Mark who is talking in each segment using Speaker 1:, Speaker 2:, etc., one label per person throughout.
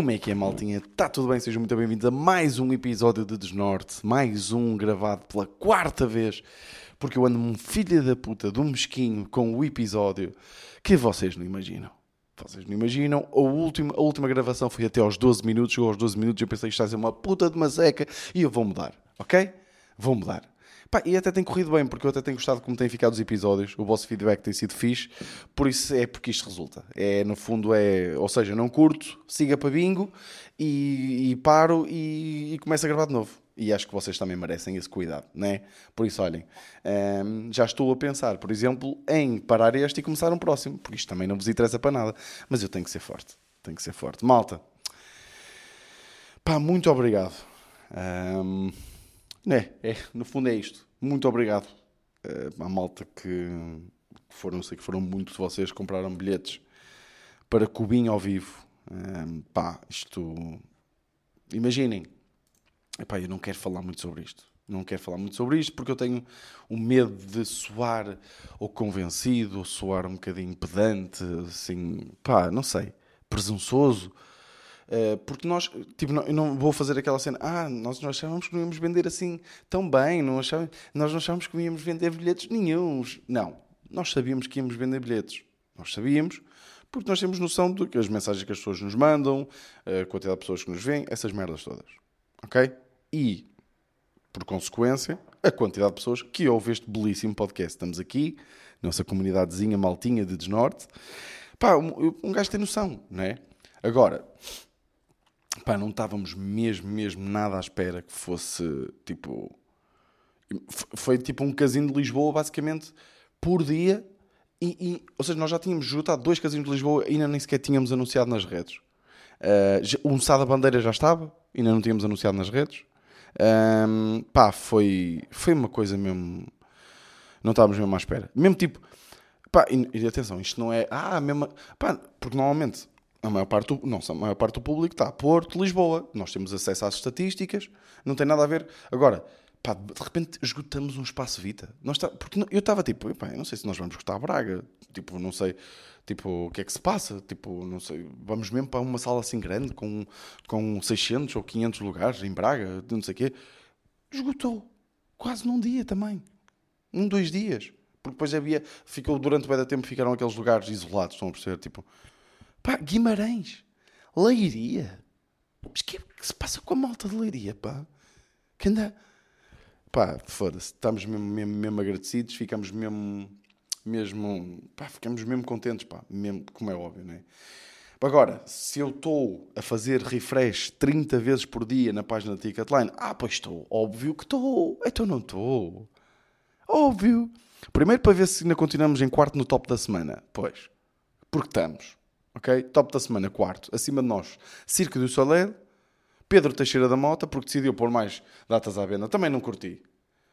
Speaker 1: Como é que é, maltinha? Está tudo bem? Sejam muito bem-vindos a mais um episódio de Desnorte. Mais um gravado pela quarta vez. Porque eu ando um filho da puta de um mesquinho com o episódio que vocês não imaginam. Vocês não imaginam. A última, a última gravação foi até aos 12 minutos. Chegou aos 12 minutos e eu pensei que está a ser uma puta de uma seca e eu vou mudar, ok? Vou mudar. Pá, e até tem corrido bem, porque eu até tenho gostado como têm ficado os episódios. O vosso feedback tem sido fixe. Por isso é porque isto resulta. É, no fundo, é. Ou seja, não curto, siga para bingo e, e paro e, e começo a gravar de novo. E acho que vocês também merecem esse cuidado, né? Por isso, olhem, hum, já estou a pensar, por exemplo, em parar este e começar um próximo, porque isto também não vos interessa para nada. Mas eu tenho que ser forte. Tenho que ser forte. Malta, pá, muito obrigado. Hum, é, é, no fundo é isto. Muito obrigado uh, à malta que, foram, sei que foram muitos de vocês que compraram bilhetes para Cubinho ao vivo. Um, pá, isto. Imaginem. Epá, eu não quero falar muito sobre isto. Não quero falar muito sobre isto porque eu tenho o medo de soar ou convencido, ou soar um bocadinho pedante, assim, pá, não sei, presunçoso. Uh, porque nós, tipo, não, eu não vou fazer aquela cena, ah, nós não achávamos que não íamos vender assim tão bem, não achávamos, nós não achávamos que íamos vender bilhetes nenhums. Não, nós sabíamos que íamos vender bilhetes. Nós sabíamos, porque nós temos noção de que as mensagens que as pessoas nos mandam, a quantidade de pessoas que nos veem, essas merdas todas. Ok? E, por consequência, a quantidade de pessoas que ouvem este belíssimo podcast. Estamos aqui, nossa comunidadezinha maltinha de Desnorte. Pá, um, um gajo tem noção, não é? Agora, pá, não estávamos mesmo, mesmo nada à espera que fosse tipo. Foi tipo um casino de Lisboa, basicamente, por dia. E, e, ou seja, nós já tínhamos juntado dois casinos de Lisboa e ainda nem sequer tínhamos anunciado nas redes. Uh, o Sá da Bandeira já estava, ainda não tínhamos anunciado nas redes. Um, pá, foi, foi uma coisa mesmo. Não estávamos mesmo à espera. Mesmo tipo. Pá, e, e atenção, isto não é. Ah, mesmo. Pá, porque normalmente a maior parte do, não, a maior parte do público está a Porto, Lisboa. Nós temos acesso às estatísticas, não tem nada a ver. Agora, pá, de repente esgotamos um espaço Vita. Nós tá, porque eu estava tipo, pá, eu não sei se nós vamos a Braga. Tipo, não sei, tipo, o que é que se passa? Tipo, não sei, vamos mesmo para uma sala assim grande com, com 600 ou 500 lugares em Braga, não sei o quê. Esgotou. Quase num dia também. Um, dois dias. Porque depois havia, ficou durante o da tempo, ficaram aqueles lugares isolados, estão a perceber? Tipo, Pá, Guimarães. Leiria. Mas o que, que se passa com a malta de Leiria, pá? Que anda... Pá, foda-se. Estamos mesmo, mesmo, mesmo agradecidos, ficamos mesmo... Mesmo... Pá, ficamos mesmo contentes, pá. Mesmo, como é óbvio, não é? Agora, se eu estou a fazer refresh 30 vezes por dia na página da Ticketline, ah, pois estou. Óbvio que estou. Então não estou. Óbvio. Primeiro para ver se ainda continuamos em quarto no top da semana. Pois. Porque estamos. Ok? Top da semana, quarto. Acima de nós, Circo do Soleil, Pedro Teixeira da Mota, porque decidiu pôr mais datas à venda. Também não curti.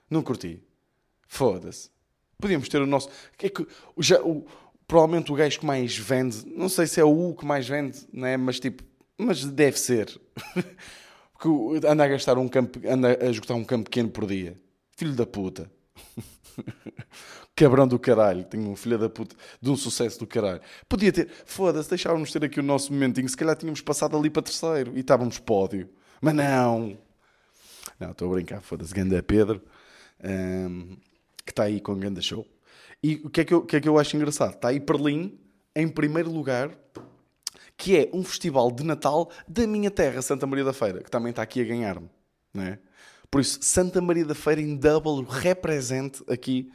Speaker 1: Não curti. Foda-se. Podíamos ter o nosso. É que, já, o, provavelmente o gajo que mais vende, não sei se é o que mais vende, né? mas tipo, mas deve ser. porque anda a gastar um campo, anda a esgotar um campo pequeno por dia. Filho da puta. cabrão do caralho, tenho um filho da puta de um sucesso do caralho. Podia ter, foda-se, deixávamos ter aqui o nosso momentinho, se calhar tínhamos passado ali para terceiro e estávamos pódio. Mas não! Não, estou a brincar, foda-se, Ganda Pedro, um, que está aí com o Ganda Show. E o que, é que, eu, o que é que eu acho engraçado? Está aí Berlim, em primeiro lugar, que é um festival de Natal da minha terra, Santa Maria da Feira, que também está aqui a ganhar-me. Não é? Por isso, Santa Maria da Feira em double represente aqui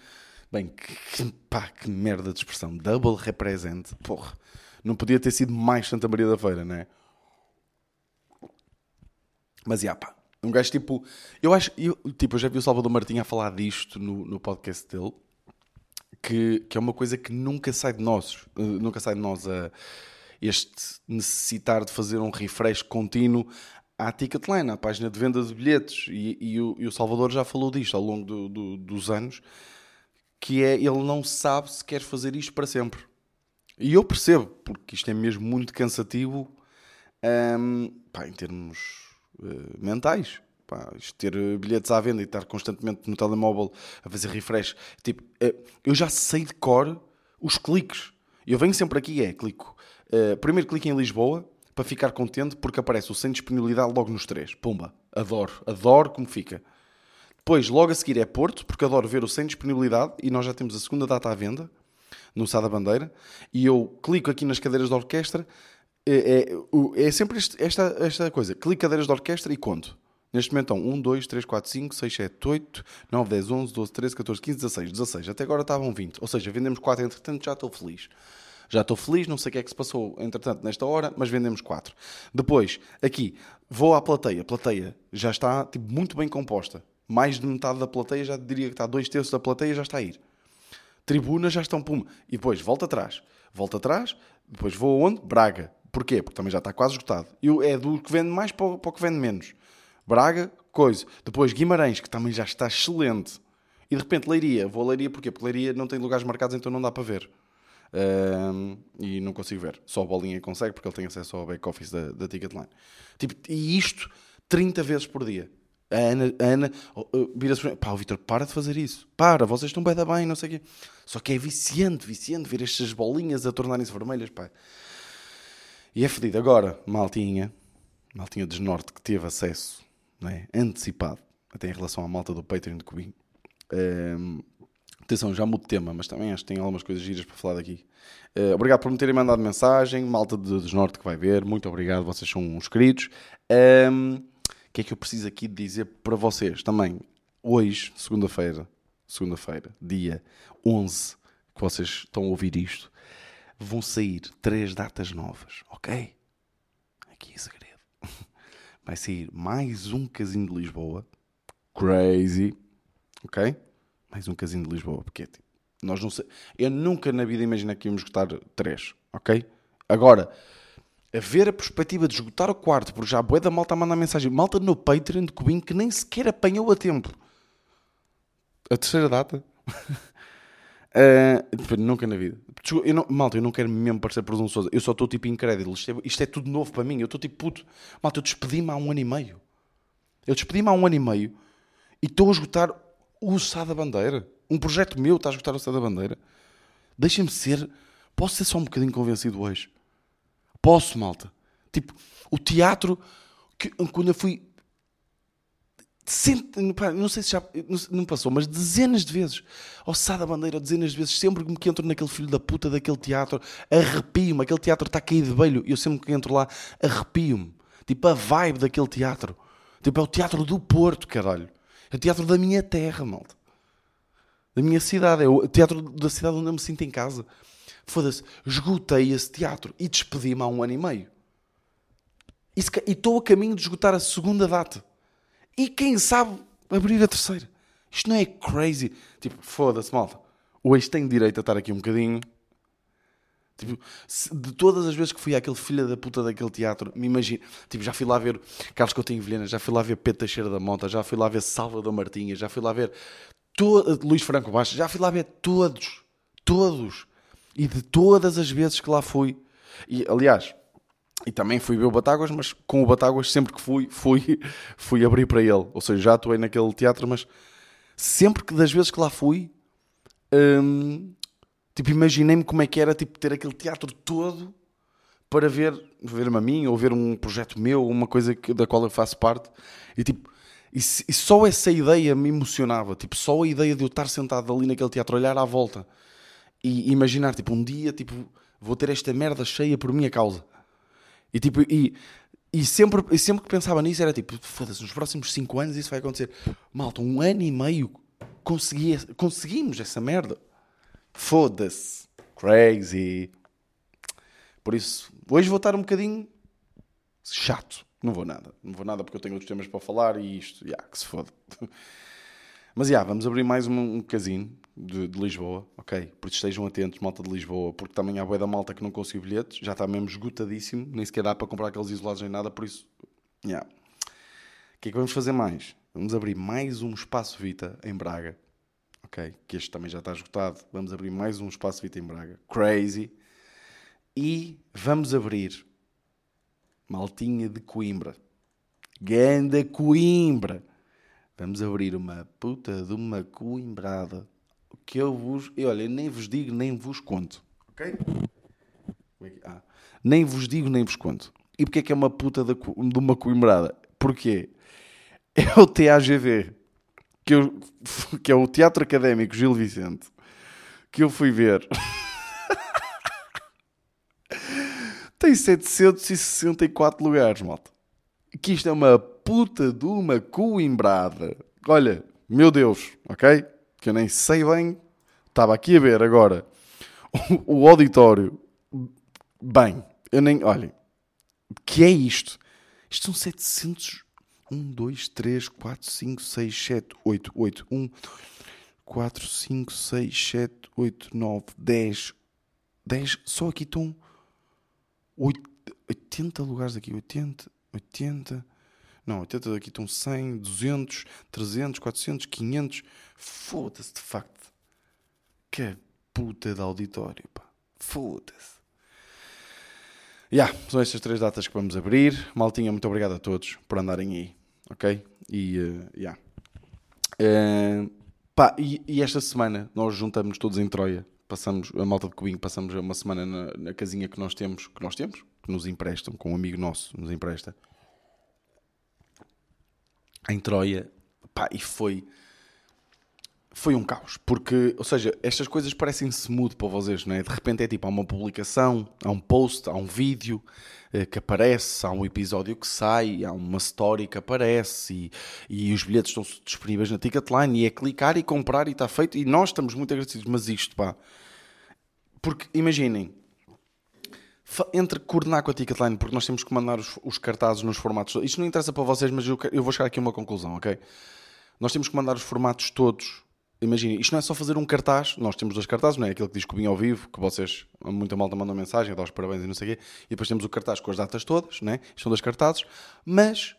Speaker 1: Bem, que, pá, que merda de expressão. Double represent. Porra. Não podia ter sido mais Santa Maria da Feira, não é? Mas, já, pá. Um gajo tipo... Eu acho... Eu, tipo, eu já vi o Salvador Martinha a falar disto no, no podcast dele. Que, que é uma coisa que nunca sai de nós. Uh, nunca sai de nós a... Este necessitar de fazer um refresh contínuo à Ticketline, à página de venda de bilhetes. E, e, o, e o Salvador já falou disto ao longo do, do, dos anos que é ele não sabe se quer fazer isto para sempre. E eu percebo, porque isto é mesmo muito cansativo um, pá, em termos uh, mentais. Pá, ter bilhetes à venda e estar constantemente no telemóvel a fazer refresh. Tipo, uh, eu já sei de cor os cliques. Eu venho sempre aqui, é, clico. Uh, primeiro clique em Lisboa, para ficar contente porque aparece o sem disponibilidade logo nos três. Pumba, adoro, adoro como fica. Depois, logo a seguir é Porto, porque adoro ver o sem disponibilidade e nós já temos a segunda data à venda no Sá da Bandeira. E eu clico aqui nas cadeiras de orquestra, é, é, é sempre este, esta, esta coisa: clico cadeiras de orquestra e conto. Neste momento estão 1, 2, 3, 4, 5, 6, 7, 8, 9, 10, 11, 12, 13, 14, 15, 16, 16. Até agora estavam 20. Ou seja, vendemos 4, entretanto já estou feliz. Já estou feliz, não sei o que é que se passou entretanto nesta hora, mas vendemos 4. Depois, aqui, vou à plateia. Plateia já está tipo, muito bem composta. Mais de metade da plateia, já diria que está dois terços da plateia, já está a ir. Tribunas já estão, pum. E depois, volta atrás. Volta atrás, depois vou aonde? Braga. Porquê? Porque também já está quase esgotado. E é do que vende mais para o que vende menos. Braga, coisa. Depois Guimarães, que também já está excelente. E de repente Leiria. Vou a Leiria porquê? Porque Leiria não tem lugares marcados, então não dá para ver. Um, e não consigo ver. Só a bolinha consegue, porque ele tem acesso ao back-office da, da Ticketline. Tipo, e isto 30 vezes por dia. A Ana, Ana vira-se pá, o Vitor, para de fazer isso. Para, vocês estão bem bem, não sei o quê. Só que é viciante, viciante ver estas bolinhas a tornarem-se vermelhas, pá. E é fedido. Agora, maltinha, maltinha desnorte que teve acesso é? antecipado, até em relação à malta do Patreon de Cubim. Um, atenção, já mudo de tema, mas também acho que tem algumas coisas giras para falar daqui. Uh, obrigado por me terem mandado mensagem, malta de Desnorte que vai ver, muito obrigado, vocês são uns queridos. Um, o que é que eu preciso aqui dizer para vocês também? Hoje, segunda-feira, segunda-feira, dia 11, que vocês estão a ouvir isto, vão sair três datas novas, ok? Aqui em segredo vai sair mais um casino de Lisboa. Crazy. Ok? Mais um casino de Lisboa. Porque tipo, nós não sei. Eu nunca na vida imaginei que íamos esgotar três. Ok? Agora, a ver a perspectiva de esgotar o quarto, porque já a da malta a mandar mensagem. Malta no Patreon de Cubinho que nem sequer apanhou a tempo. A terceira data. Uh, nunca na vida. Eu não, malta, eu não quero mesmo parecer presunçoso. Eu só estou tipo incrédulo. Isto é, isto é, tudo novo para mim. Eu estou tipo puto. Malta, eu despedi-me há um ano e meio. Eu despedi-me há um ano e meio e estou a esgotar o Sá da Bandeira. Um projeto meu está a esgotar o Sá da Bandeira. Deixem-me ser. Posso ser só um bocadinho convencido hoje? Posso, malta. Tipo, o teatro. Que, quando eu fui não sei se já não passou, mas dezenas de vezes ao Sá da Bandeira, dezenas de vezes, sempre que entro naquele filho da puta daquele teatro, arrepio-me. Aquele teatro está caído de e eu sempre que entro lá arrepio-me. Tipo, a vibe daquele teatro. Tipo, é o teatro do Porto, caralho. É o teatro da minha terra, malta. Da minha cidade. É o teatro da cidade onde eu me sinto em casa. Foda-se, esgotei esse teatro e despedi-me há um ano e meio. E estou a caminho de esgotar a segunda data. E quem sabe abrir a terceira. Isto não é crazy. Tipo, foda-se, malta. Hoje tenho direito a estar aqui um bocadinho. Tipo, de todas as vezes que fui àquele filho da puta daquele teatro, me imagino. Tipo, já fui lá ver Carlos Coutinho Vilhena, já fui lá ver Pedro Teixeira da Monta, já fui lá ver Salvador Martinha, já fui lá ver to... Luís Franco Baixo, já fui lá ver todos. Todos. E de todas as vezes que lá fui. E, aliás, e também fui ver o Batáguas, mas com o Batáguas, sempre que fui, fui, fui abrir para ele. Ou seja, já atuei naquele teatro, mas sempre que das vezes que lá fui, hum, tipo, imaginei-me como é que era tipo, ter aquele teatro todo para ver, ver-me a mim, ou ver um projeto meu, uma coisa que, da qual eu faço parte. E tipo, e, e, só essa ideia me emocionava. Tipo, só a ideia de eu estar sentado ali naquele teatro, olhar à volta e imaginar, tipo, um dia, tipo, vou ter esta merda cheia por minha causa. E tipo, e, e, sempre, e sempre que pensava nisso era tipo, foda-se, nos próximos 5 anos isso vai acontecer. Malta, um ano e meio consegui, conseguimos essa merda. Foda-se. Crazy. Por isso, hoje vou estar um bocadinho chato. Não vou nada. Não vou nada porque eu tenho outros temas para falar e isto, yeah, que se foda. Mas yeah, vamos abrir mais um, um casino de, de, Lisboa, ok? Porque estejam atentos, malta de Lisboa, porque também há boia da malta que não conseguiu bilhetes, já está mesmo esgotadíssimo, nem sequer dá para comprar aqueles isolados nem nada, por isso, yeah. O que é que vamos fazer mais? Vamos abrir mais um espaço Vita em Braga, ok? Que este também já está esgotado. Vamos abrir mais um espaço Vita em Braga, crazy. E vamos abrir Maltinha de Coimbra, Ganda Coimbra. Vamos abrir uma puta de uma coimbrada que eu vos. Eu, olha, nem vos digo, nem vos conto. Ok? É ah. Nem vos digo, nem vos conto. E porquê é que é uma puta de, de uma coimbrada? Porquê? É o TAGV, que, eu, que é o Teatro Académico Gil Vicente, que eu fui ver. Tem 764 lugares, malta. Que isto é uma puta de uma coimbrada. Olha, meu Deus, ok? Que eu nem sei bem. Estava aqui a ver agora o, auditório. Bem, eu nem. Olhem, que é isto? Isto são 700. 1, 2, 3, 4, 5, 6, 7, 8, 8, 1, 4, 5, 6, 7, 8, 9, 10. 10. Só aqui estão 80 lugares aqui. 80, 80. Não, 80 aqui estão 100, 200, 300, 400, 500. Foda-se de facto. Que puta de auditório, pá. Foda-se. Já, yeah, são estas três datas que vamos abrir. Maltinha, muito obrigado a todos por andarem aí, ok? E, uh, yeah. Uh, pá, e, e, esta semana nós juntamos todos em Troia. Passamos, a malta de Cubinho, passamos uma semana na, na casinha que nós temos, que nós temos, que nos emprestam, com um amigo nosso nos empresta. Em Troia, pá, e foi foi um caos, porque, ou seja, estas coisas parecem smooth para vocês, não é? De repente é tipo, há uma publicação, há um post, há um vídeo eh, que aparece, há um episódio que sai, há uma story que aparece e, e os bilhetes estão disponíveis na Ticketline e é clicar e comprar e está feito e nós estamos muito agradecidos, mas isto, pá, porque imaginem, entre coordenar com a Ticketline, porque nós temos que mandar os, os cartazes nos formatos, isto não interessa para vocês, mas eu, eu vou chegar aqui a uma conclusão, ok? Nós temos que mandar os formatos todos imagina, isto não é só fazer um cartaz, nós temos dois cartazes, não é? Aquele que diz Cubinho ao vivo, que vocês, muita malta manda mensagem, dá os parabéns e não sei o quê, e depois temos o cartaz com as datas todas, não é? Isto são dois cartazes, mas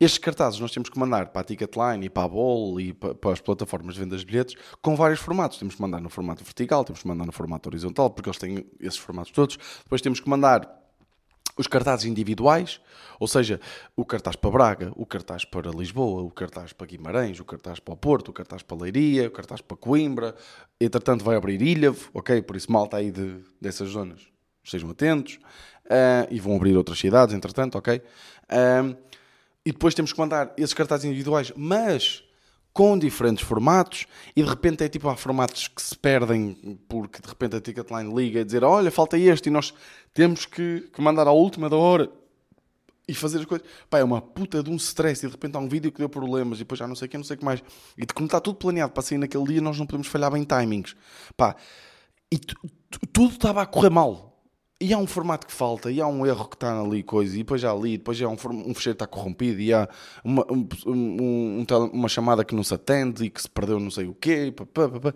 Speaker 1: estes cartazes nós temos que mandar para a Ticketline e para a Bol e para as plataformas de vendas de bilhetes com vários formatos. Temos que mandar no formato vertical, temos que mandar no formato horizontal, porque eles têm esses formatos todos. Depois temos que mandar os cartazes individuais, ou seja, o cartaz para Braga, o cartaz para Lisboa, o cartaz para Guimarães, o cartaz para o Porto, o cartaz para Leiria, o cartaz para Coimbra, entretanto vai abrir Ilhavo, ok? Por isso malta aí de, dessas zonas, estejam atentos, uh, e vão abrir outras cidades, entretanto, ok? Uh, e depois temos que mandar esses cartazes individuais, mas com diferentes formatos e de repente é tipo há formatos que se perdem porque de repente a Ticketline liga e dizer olha falta este e nós temos que, que mandar à última da hora e fazer as coisas. Pá, é uma puta de um stress e de repente há um vídeo que deu problemas e depois já não sei o que, não sei o que mais. E de como está tudo planeado para sair naquele dia nós não podemos falhar bem timings. Pá, e tudo estava a correr mal e há um formato que falta, e há um erro que está ali, coisa, e depois já ali, depois já um, um fecheiro que está corrompido, e há uma, um, um, uma chamada que não se atende e que se perdeu não sei o quê. Pá, pá, pá.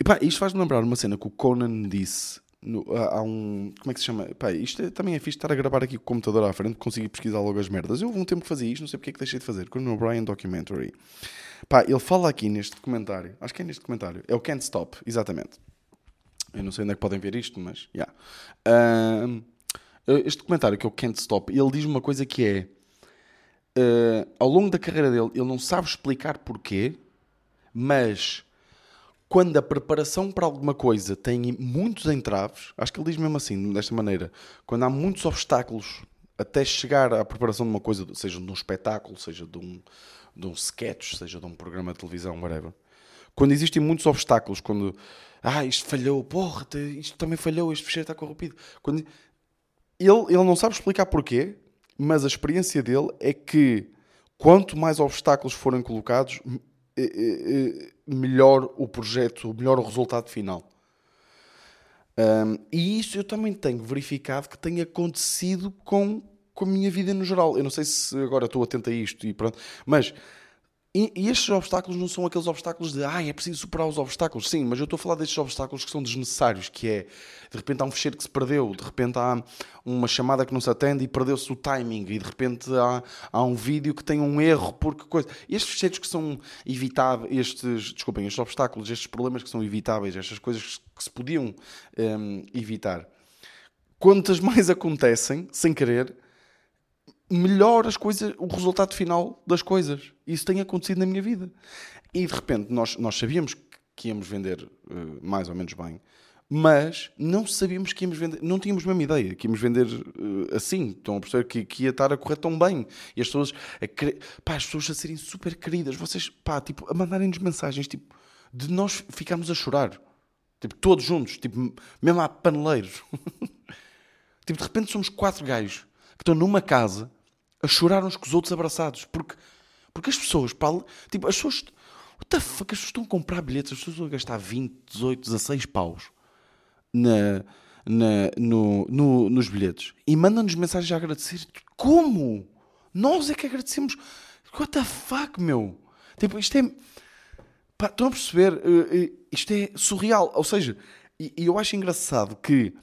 Speaker 1: E pá, isto faz-me lembrar uma cena que o Conan disse. No, há, um. Como é que se chama? Pá, isto é, também é fixe estar a gravar aqui com o computador à frente, conseguir pesquisar logo as merdas. Eu houve um tempo que fazia isto, não sei porque é que deixei de fazer. Conan O'Brien Documentary. Pá, ele fala aqui neste documentário, acho que é neste documentário, é o Can't Stop, exatamente eu não sei onde é que podem ver isto, mas. Yeah. Uh, este documentário que é o Can't Stop, ele diz uma coisa que é. Uh, ao longo da carreira dele, ele não sabe explicar porquê, mas quando a preparação para alguma coisa tem muitos entraves, acho que ele diz mesmo assim, desta maneira, quando há muitos obstáculos até chegar à preparação de uma coisa, seja de um espetáculo, seja de um, de um sketch, seja de um programa de televisão, whatever. Quando existem muitos obstáculos, quando ah, isto falhou, porra, isto também falhou, este fecheiro está corrompido. Quando... Ele, ele não sabe explicar porquê, mas a experiência dele é que quanto mais obstáculos forem colocados, eh, eh, eh, melhor o projeto, melhor o resultado final. Um, e isso eu também tenho verificado que tem acontecido com, com a minha vida no geral. Eu não sei se agora estou atento a isto e pronto, mas e, estes obstáculos não são aqueles obstáculos de ah, é preciso superar os obstáculos. Sim, mas eu estou a falar destes obstáculos que são desnecessários, que é de repente há um fecheiro que se perdeu, de repente há uma chamada que não se atende e perdeu-se o timing, e de repente há, há um vídeo que tem um erro, porque coisa. Estes fecheiros que são evitáveis, estes, desculpem, estes obstáculos, estes problemas que são evitáveis, estas coisas que se podiam um, evitar, quantas mais acontecem, sem querer, melhor as coisas, o resultado final das coisas. Isso tem acontecido na minha vida. E de repente nós, nós sabíamos que íamos vender uh, mais ou menos bem, mas não sabíamos que íamos vender, não tínhamos a mesma ideia que íamos vender uh, assim. Estão a perceber que, que ia estar a correr tão bem. E as pessoas, a, pá, as pessoas a serem super queridas, vocês, pá, tipo, a mandarem-nos mensagens, tipo, de nós ficarmos a chorar. Tipo, todos juntos, tipo, mesmo a paneleiros. tipo, de repente somos quatro gajos que estão numa casa a chorar uns com os outros abraçados. Porque, porque as pessoas, pá, tipo, as pessoas, what the fuck, as pessoas estão a comprar bilhetes, as pessoas estão a gastar 20, 18, 16 paus na, na, no, no, nos bilhetes e mandam-nos mensagens a agradecer. Como? Nós é que agradecemos. What the fuck, meu? Tipo, isto é. Pá, estão a perceber? Uh, uh, isto é surreal. Ou seja, e, eu acho engraçado que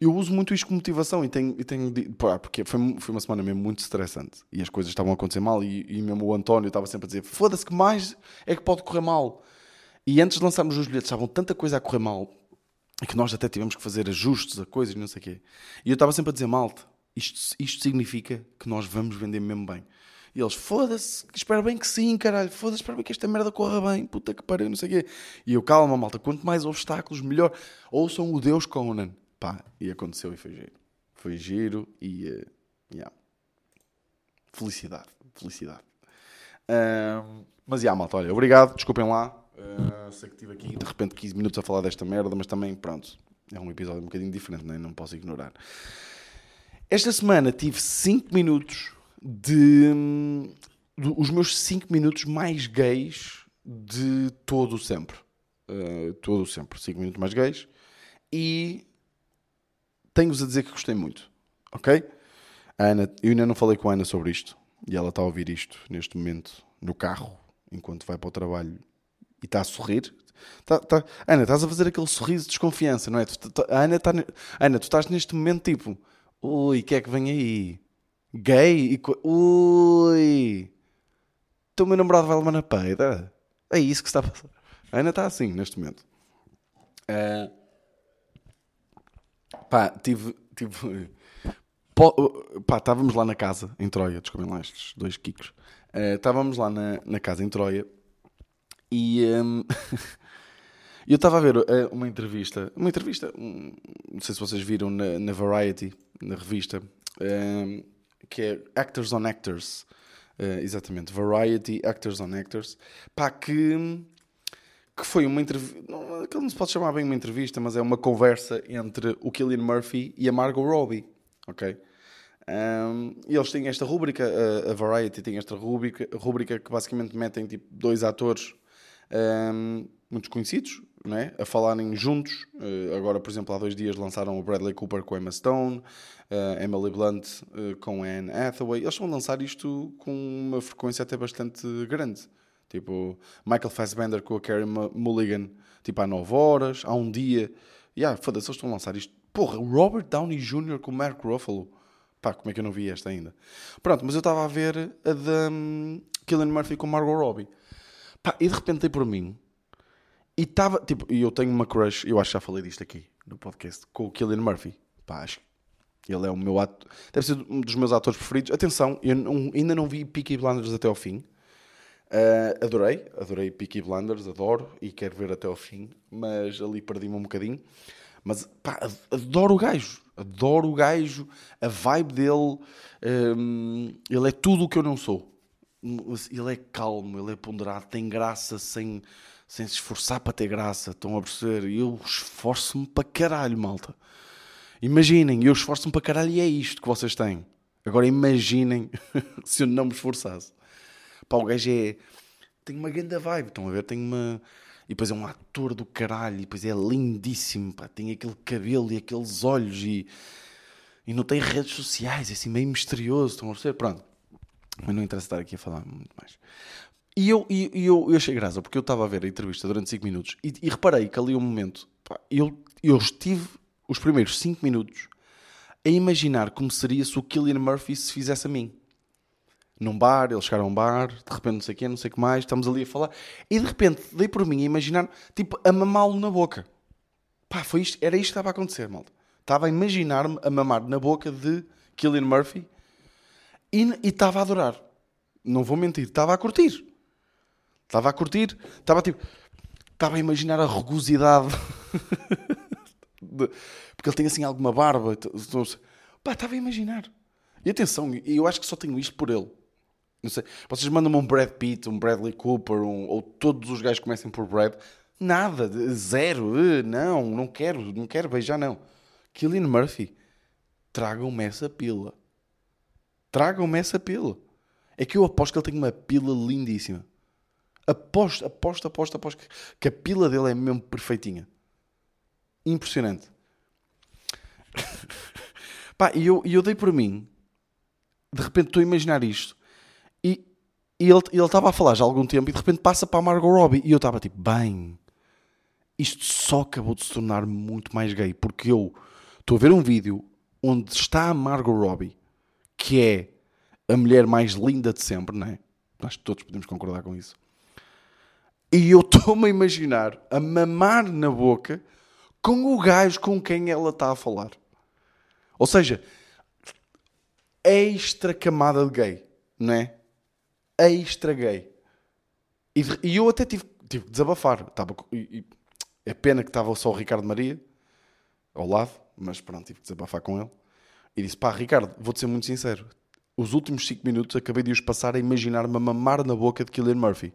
Speaker 1: eu uso muito isto como motivação e tenho. E tenho pá, porque foi, foi uma semana mesmo muito estressante e as coisas estavam a acontecer mal. E, e mesmo o António estava sempre a dizer: foda-se, que mais é que pode correr mal? E antes de lançarmos os bilhetes, estavam tanta coisa a correr mal e que nós até tivemos que fazer ajustes a coisas, não sei o quê. E eu estava sempre a dizer, malta, isto, isto significa que nós vamos vender mesmo bem. E eles, foda-se, espero bem que sim, caralho, foda-se, espero bem que esta merda corra bem, puta que pariu, não sei o quê. E eu, calma, malta, quanto mais obstáculos, melhor. Ouçam o Deus Conan. Pá, e aconteceu e foi giro. Foi giro e, uh, yeah. Felicidade, felicidade. Uh, mas, yeah, malta, olha, obrigado, desculpem lá, Uh, sei que estive aqui de repente 15 minutos a falar desta merda, mas também, pronto, é um episódio um bocadinho diferente, não, é? não posso ignorar. Esta semana tive 5 minutos de, de, os meus 5 minutos mais gays de todo sempre. Uh, todo sempre. 5 minutos mais gays. E tenho-vos a dizer que gostei muito. Ok? A Ana, eu ainda não falei com a Ana sobre isto. E ela está a ouvir isto neste momento no carro, enquanto vai para o trabalho e está a sorrir. Tá, tá. Ana, estás a fazer aquele sorriso de desconfiança, não é? Tu, tu, Ana, tá, Ana, tu estás neste momento tipo, ui, o que é que vem aí? Gay? E. Ui, o meu namorado vai levar na peida. É isso que está a passar. Ana está assim neste momento. Uh, pá, tive. tive pá, estávamos lá na casa em Troia, desculpem lá estes dois kikos. Uh, estávamos lá na, na casa em Troia e um, eu estava a ver uh, uma entrevista, uma entrevista, um, não sei se vocês viram na, na Variety, na revista, um, que é Actors on Actors. Uh, exatamente, Variety Actors on Actors. Pá, que, que foi uma entrevista. Aquilo não se pode chamar bem uma entrevista, mas é uma conversa entre o Killian Murphy e a Margot Robbie. Ok? Um, e eles têm esta rúbrica, a, Variety tem esta rúbrica, rúbrica que basicamente metem tipo dois atores um, muitos conhecidos, não é? a falarem juntos. Uh, agora, por exemplo, há dois dias lançaram o Bradley Cooper com Emma Stone, uh, Emily Blunt uh, com Anne Hathaway. Eles vão lançar isto com uma frequência até bastante grande. Tipo, Michael Fassbender com a Carey Mulligan, tipo, há 9 horas, há um dia. Yeah, foda-se, eles estão a lançar isto. Porra, Robert Downey Jr. com Mark Ruffalo. Pá, como é que eu não vi esta ainda? Pronto, mas eu estava a ver a da um, Killian Murphy com Margot Robbie. Pá, e de repente dei por mim e estava, tipo, e eu tenho uma crush, eu acho que já falei disto aqui no podcast, com o Killian Murphy. Pá, acho que ele é o meu ator, deve ser um dos meus atores preferidos. Atenção, eu não, ainda não vi Peaky Blinders até ao fim. Uh, adorei, adorei Peaky Blinders, adoro e quero ver até ao fim, mas ali perdi-me um bocadinho. Mas pá, adoro o gajo, adoro o gajo, a vibe dele, um, ele é tudo o que eu não sou ele é calmo, ele é ponderado, tem graça sem, sem se esforçar para ter graça. Estão a perceber? Eu esforço-me para caralho, malta. Imaginem, eu esforço-me para caralho e é isto que vocês têm. Agora imaginem se eu não me esforçasse. Pá, o gajo é. Tem uma grande vibe, estão a ver? Tem uma. E depois é um ator do caralho, e depois é lindíssimo, pá. Tem aquele cabelo e aqueles olhos e. E não tem redes sociais, é assim meio misterioso, estão a perceber? Pronto. Mas não interessa estar aqui a falar muito mais. E eu, e, eu, eu achei graça, porque eu estava a ver a entrevista durante 5 minutos e, e, reparei que ali um momento, pá, eu, eu estive os primeiros 5 minutos a imaginar como seria se o Killian Murphy se fizesse a mim. Num bar, eles chegaram a um bar, de repente não sei o quê, não sei o que mais, estamos ali a falar, e de repente dei por mim a imaginar, tipo, a mamá-lo na boca. Pá, foi isto, era isto que estava a acontecer, malta. Estava a imaginar-me a mamar na boca de Killian Murphy e estava a adorar. Não vou mentir, estava a curtir. Estava a curtir, estava tipo. Estava a imaginar a rugosidade de- porque ele tem assim alguma barba. sei. Pá, estava a imaginar. E atenção, eu acho que só tenho isto por ele. Não sei. Vocês mandam-me um Brad Pitt, um Bradley Cooper, um- ou todos os gajos comecem por Brad. Nada, zero. Não, não quero, não quero beijar, não. Killian Murphy, tragam-me essa pila. Tragam-me essa pila. É que eu aposto que ele tem uma pila lindíssima. Aposto, aposto, aposto, aposto que, a pila dele é mesmo perfeitinha. Impressionante. Pá, e eu, eu dei por mim. De repente estou a imaginar isto. E, e ele estava a falar já há algum tempo e de repente passa para a Margot Robbie. E eu estava tipo, bem, isto só acabou de se tornar muito mais gay. Porque eu estou a ver um vídeo onde está a Margot Robbie, que é a mulher mais linda de sempre, não é? Acho que todos podemos concordar com isso. E eu estou-me a imaginar a mamar na boca com o gajo com quem ela está a falar. Ou seja, extra camada de gay, não é? Extra gay. E, e eu até tive, tive que desabafar. Estava, e- é pena que estava só o Ricardo Maria ao lado, mas pronto, tive que desabafar com ele. E disse: pá, Ricardo, vou-te ser muito sincero. Os últimos 5 minutos acabei de os passar a imaginar-me a mamar na boca de Killian Murphy.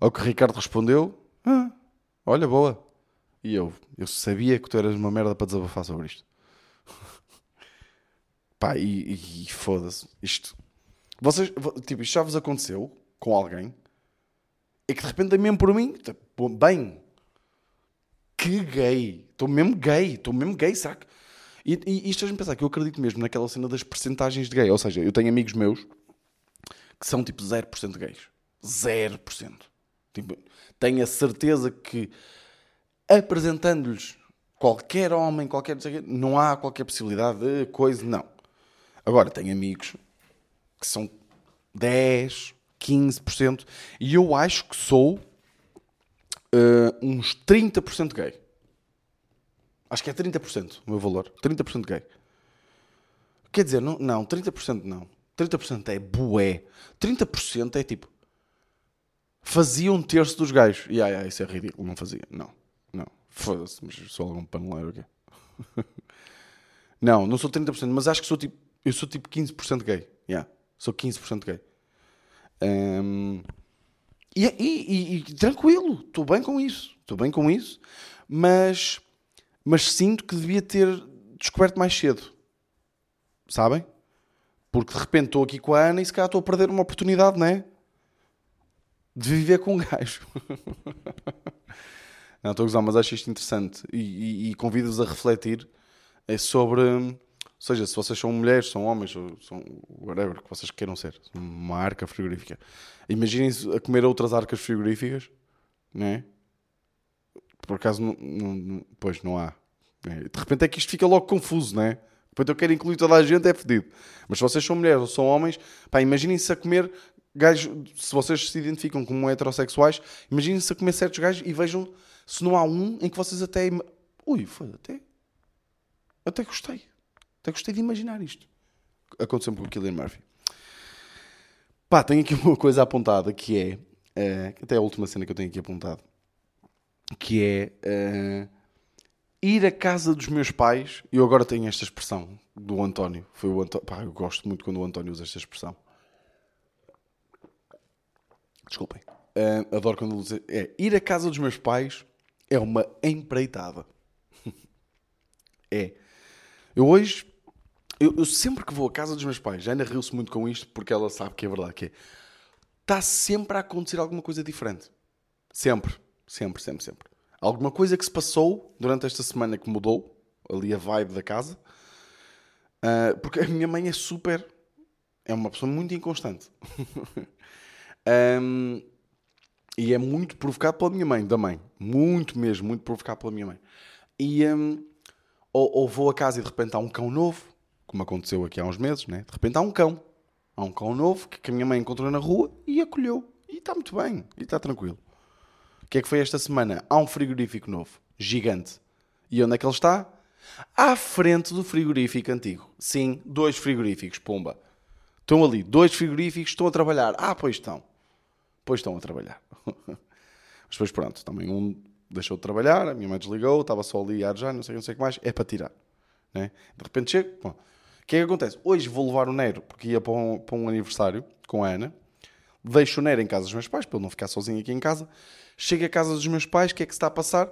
Speaker 1: Ao que Ricardo respondeu: "Ah, Olha, boa. E eu, eu sabia que tu eras uma merda para desabafar sobre isto. Pá, e, e- e foda-se. Isto. Vocês, vo- tipo, isto já vos aconteceu com alguém? É que de repente, mesmo por mim, tipo, bem, que gay. Estou mesmo gay. Estou mesmo gay, que. E, e isto faz-me pensar que eu acredito mesmo naquela cena das percentagens de gay. Ou seja, eu tenho amigos meus que são tipo 0% gays. 0%. Tipo, tenho a certeza que apresentando-lhes qualquer homem, qualquer. Não há qualquer possibilidade de coisa, não. Agora, tenho amigos que são 10, 15%, e eu acho que sou eh, uns 30% gay. Acho que é 30% o meu valor. 30% gay. Quer dizer, não, não 30% não. 30% é bué. 30% é tipo. Fazia um terço dos gajos. E ai, ai, isso é ridículo. Não fazia. Não. Não. Foda-se. Mas sou algum paneleiro aqui. não, não sou 30%, mas acho que sou tipo. Eu sou tipo 15% gay. Yeah. Sou 15% gay. E, e- e- e tranquilo, estou bem com isso. Estou bem com isso. Mas, mas sinto que devia ter descoberto mais cedo. Sabem? Porque de repente estou aqui com a Ana e se calhar estou a perder uma oportunidade, não é? De viver com um gajo. não, estou a gozar, mas acho isto interessante. E, e- e convido-vos a refletir eh, sobre. Seja, se vocês são mulheres, são homens, são whatever que vocês queiram ser, uma arca frigorífica. Imaginem-se a comer outras arcas frigoríficas, não é? Por acaso, não, não- pois não há. É, De repente é que isto fica logo confuso, não é? Depois eu quero incluir toda a gente, é fedido. Mas se vocês são mulheres ou são homens, pá, imaginem-se a comer gajos, se vocês se identificam como heterossexuais, imaginem-se a comer certos gajos e vejam se não há um em que vocês até. Ui, foi, até. Até gostei. Até gostei de imaginar isto. Aconteceu-me com o Killian Murphy. Pá, tenho aqui uma coisa apontada que é. eh, até a última cena que eu tenho aqui apontado. Que é. eh, ir à casa dos meus pais. Eu agora tenho esta expressão do António. Foi o António. Pá, eu gosto muito quando o António usa esta expressão. Desculpem. Eh, adoro quando ele diz. É, ir à casa dos meus pais é uma empreitada. é. Eu hoje. Eu, eu sempre que vou à casa dos meus pais, já ainda riu-se muito com isto porque ela sabe que é verdade. Que é, está sempre a acontecer alguma coisa diferente. Sempre. Sempre, sempre, sempre. Alguma coisa que se passou durante esta semana que mudou ali a vibe da casa. Ah, porque a minha mãe é super. É uma pessoa muito inconstante. Ahm, e é muito provocado pela minha mãe também. Muito mesmo, muito provocado pela minha mãe. E ahm, ou, ou vou a casa e de repente há um cão novo, como aconteceu aqui há uns meses, né? De repente há um cão. Há um cão novo que, a minha mãe encontrou na rua e acolheu. E está muito bem, e está tranquilo. O que é que foi esta semana? Há um frigorífico novo, gigante. E onde é que ele está? À frente do frigorífico antigo. Sim, dois frigoríficos, pomba. Estão ali, dois frigoríficos, estão a trabalhar. Ah, pois estão. Pois estão a trabalhar. Mas depois pronto, também um, deixou de trabalhar, a minha mãe desligou, estava só ali a já, não sei, não sei o que mais, é para tirar. Né? De repente chego, bom, que é que acontece? Hoje vou levar o Nero, porque ia para um, para um aniversário com a Ana, deixo o Nero em casa dos meus pais, para ele não ficar sozinho aqui em casa, chego a casa dos meus pais, o que é que se está a passar?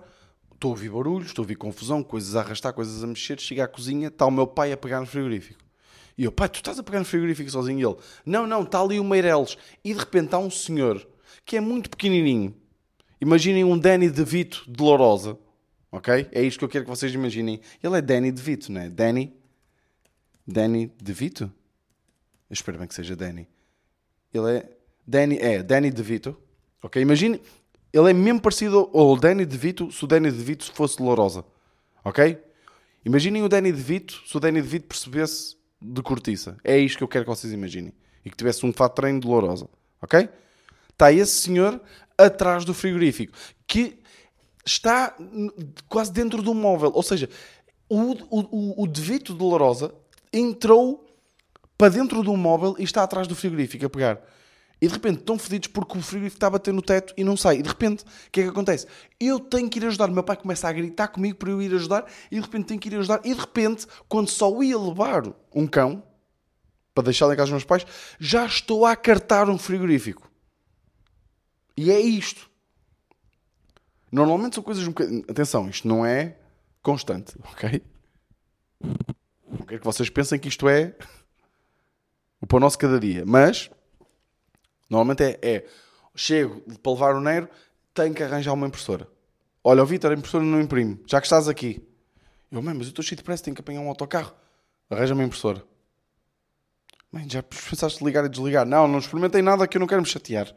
Speaker 1: Estou a ouvir barulhos, estou a ouvir confusão, coisas a arrastar, coisas a mexer, chego à cozinha, está o meu pai a pegar no frigorífico. E eu, pai, tu estás a pegar no frigorífico sozinho? E ele, não, não, está ali o Meireles. E de repente há um senhor que é muito pequenininho. Imaginem um Danny DeVito de Lourosa. Ok? É isto que eu quero que vocês imaginem. Ele é Danny DeVito, não é? Danny? Danny DeVito? Espero bem que seja Danny. Ele é... Danny, é, Danny DeVito. Ok? Imagine... Ele é mesmo parecido ao Danny DeVito se o Danny DeVito fosse de Lourosa. Ok? Imaginem o Danny DeVito se o Danny DeVito percebesse de cortiça. É isto que eu quero que vocês imaginem. E que tivesse um fato de treino dolorosa. Ok? Está esse senhor atrás do frigorífico. Que está quase dentro do móvel. Ou seja, o, o, o Devito Dolorosa entrou para dentro do móvel e está atrás do frigorífico a pegar. E de repente estão fodidos porque o frigorífico está a bater no teto e não sai. E de repente, o que é que acontece? Eu tenho que ir ajudar. O meu pai começa a gritar comigo para eu ir ajudar e de repente tenho que ir ajudar. E de repente, quando só ia levar um cão para deixar lá em casa dos meus pais, já estou a acartar um frigorífico. E é isto. Normalmente são coisas um bocadinho. Atenção, isto não é constante, ok? Não quero que vocês pensem que isto é o pão nosso cada dia. Mas Normalmente é, é chego para levar o dinheiro, tenho que arranjar uma impressora. Olha, o Vitor, a impressora não imprime, já que estás aqui. Eu, mãe, mas eu estou cheio de pressa, tenho que apanhar um autocarro. Arranja uma impressora. Mãe, já pensaste ligar e desligar? Não, não experimentei nada que eu não quero me chatear.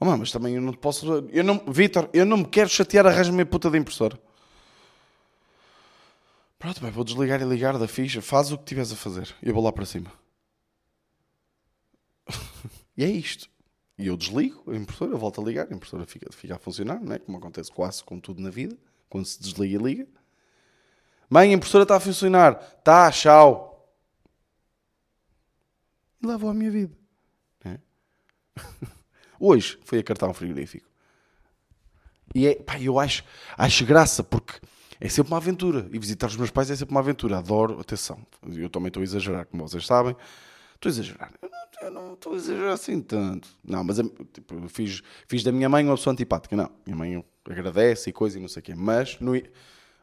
Speaker 1: Oh, mãe, mas também eu não posso. Eu não... Vitor, eu não me quero chatear, arranja-me a puta da impressora. Pronto, bem, vou desligar e ligar da ficha. Faz o que tiveres a fazer. Eu vou lá para cima. E é isto. E eu desligo a impressora, volto a ligar, a impressora fica, fica a funcionar, não é? como acontece quase com tudo na vida, quando se desliga e liga. Mãe, a impressora está a funcionar. Tá, tchau. E lá vou a minha vida. É? Hoje foi a cartão frigorífico. E é, pá, eu acho, acho graça, porque é sempre uma aventura. E visitar os meus pais é sempre uma aventura. Adoro, atenção. Eu também estou a exagerar, como vocês sabem. Estou a exagerar. Eu não eu não estou a exagerar assim tanto. Não, mas tipo, eu fiz, fiz da minha mãe uma pessoa antipática. Não, minha mãe agradece e coisa e não sei o quê. Mas, no,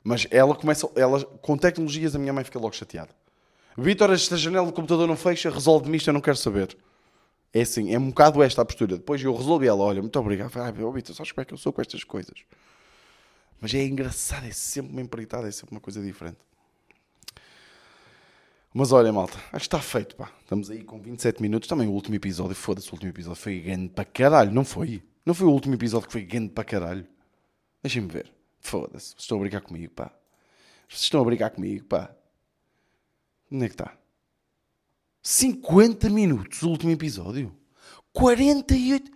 Speaker 1: mas ela começa, ela, com tecnologias, a minha mãe fica logo chateada. Vitor, esta janela do computador não fecha, resolve-me isto, eu não quero saber. É assim, é um bocado esta a postura. Depois eu resolvi ela, olha, muito obrigado. Ah, Vitor, sabes como é que eu sou com estas coisas? Mas é engraçado, é sempre uma empreitada, é sempre uma coisa diferente. Mas olha, malta, acho que está feito, pá. Estamos aí com 27 minutos. Também o último episódio, foda-se, o último episódio foi grande para caralho, não foi? Não foi o último episódio que foi grande para caralho? Deixem-me ver. Foda-se, estão a brincar comigo, pá. Vocês estão a brincar comigo, pá. Onde é que está? 50 minutos o último episódio. 48.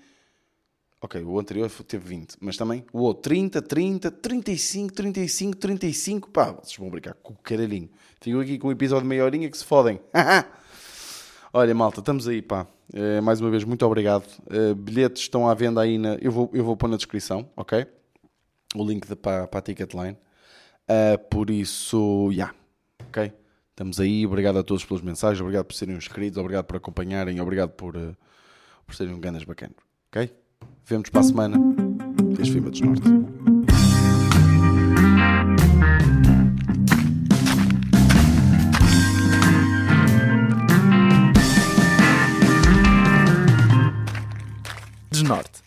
Speaker 1: Ok, o anterior teve 20, mas também o outro 30, 30, 35, 35, 35. Pá, vocês vão brincar com o caralhinho. Fico aqui com um episódio de meia horinha que se fodem. Olha, malta, estamos aí, pá. É, mais uma vez, muito obrigado. É, bilhetes estão à venda aí na. Eu vou, eu vou pôr na descrição, ok? O link de, para, para a Ticketline. Uh, por isso, já. Yeah, ok? Estamos aí. Obrigado a todos pelas mensagens. Obrigado por serem inscritos. Obrigado por acompanharem. Obrigado por, por serem um ganas bacanas, ok? Vemos para a semana. Este foi o Desnorte. Desnorte.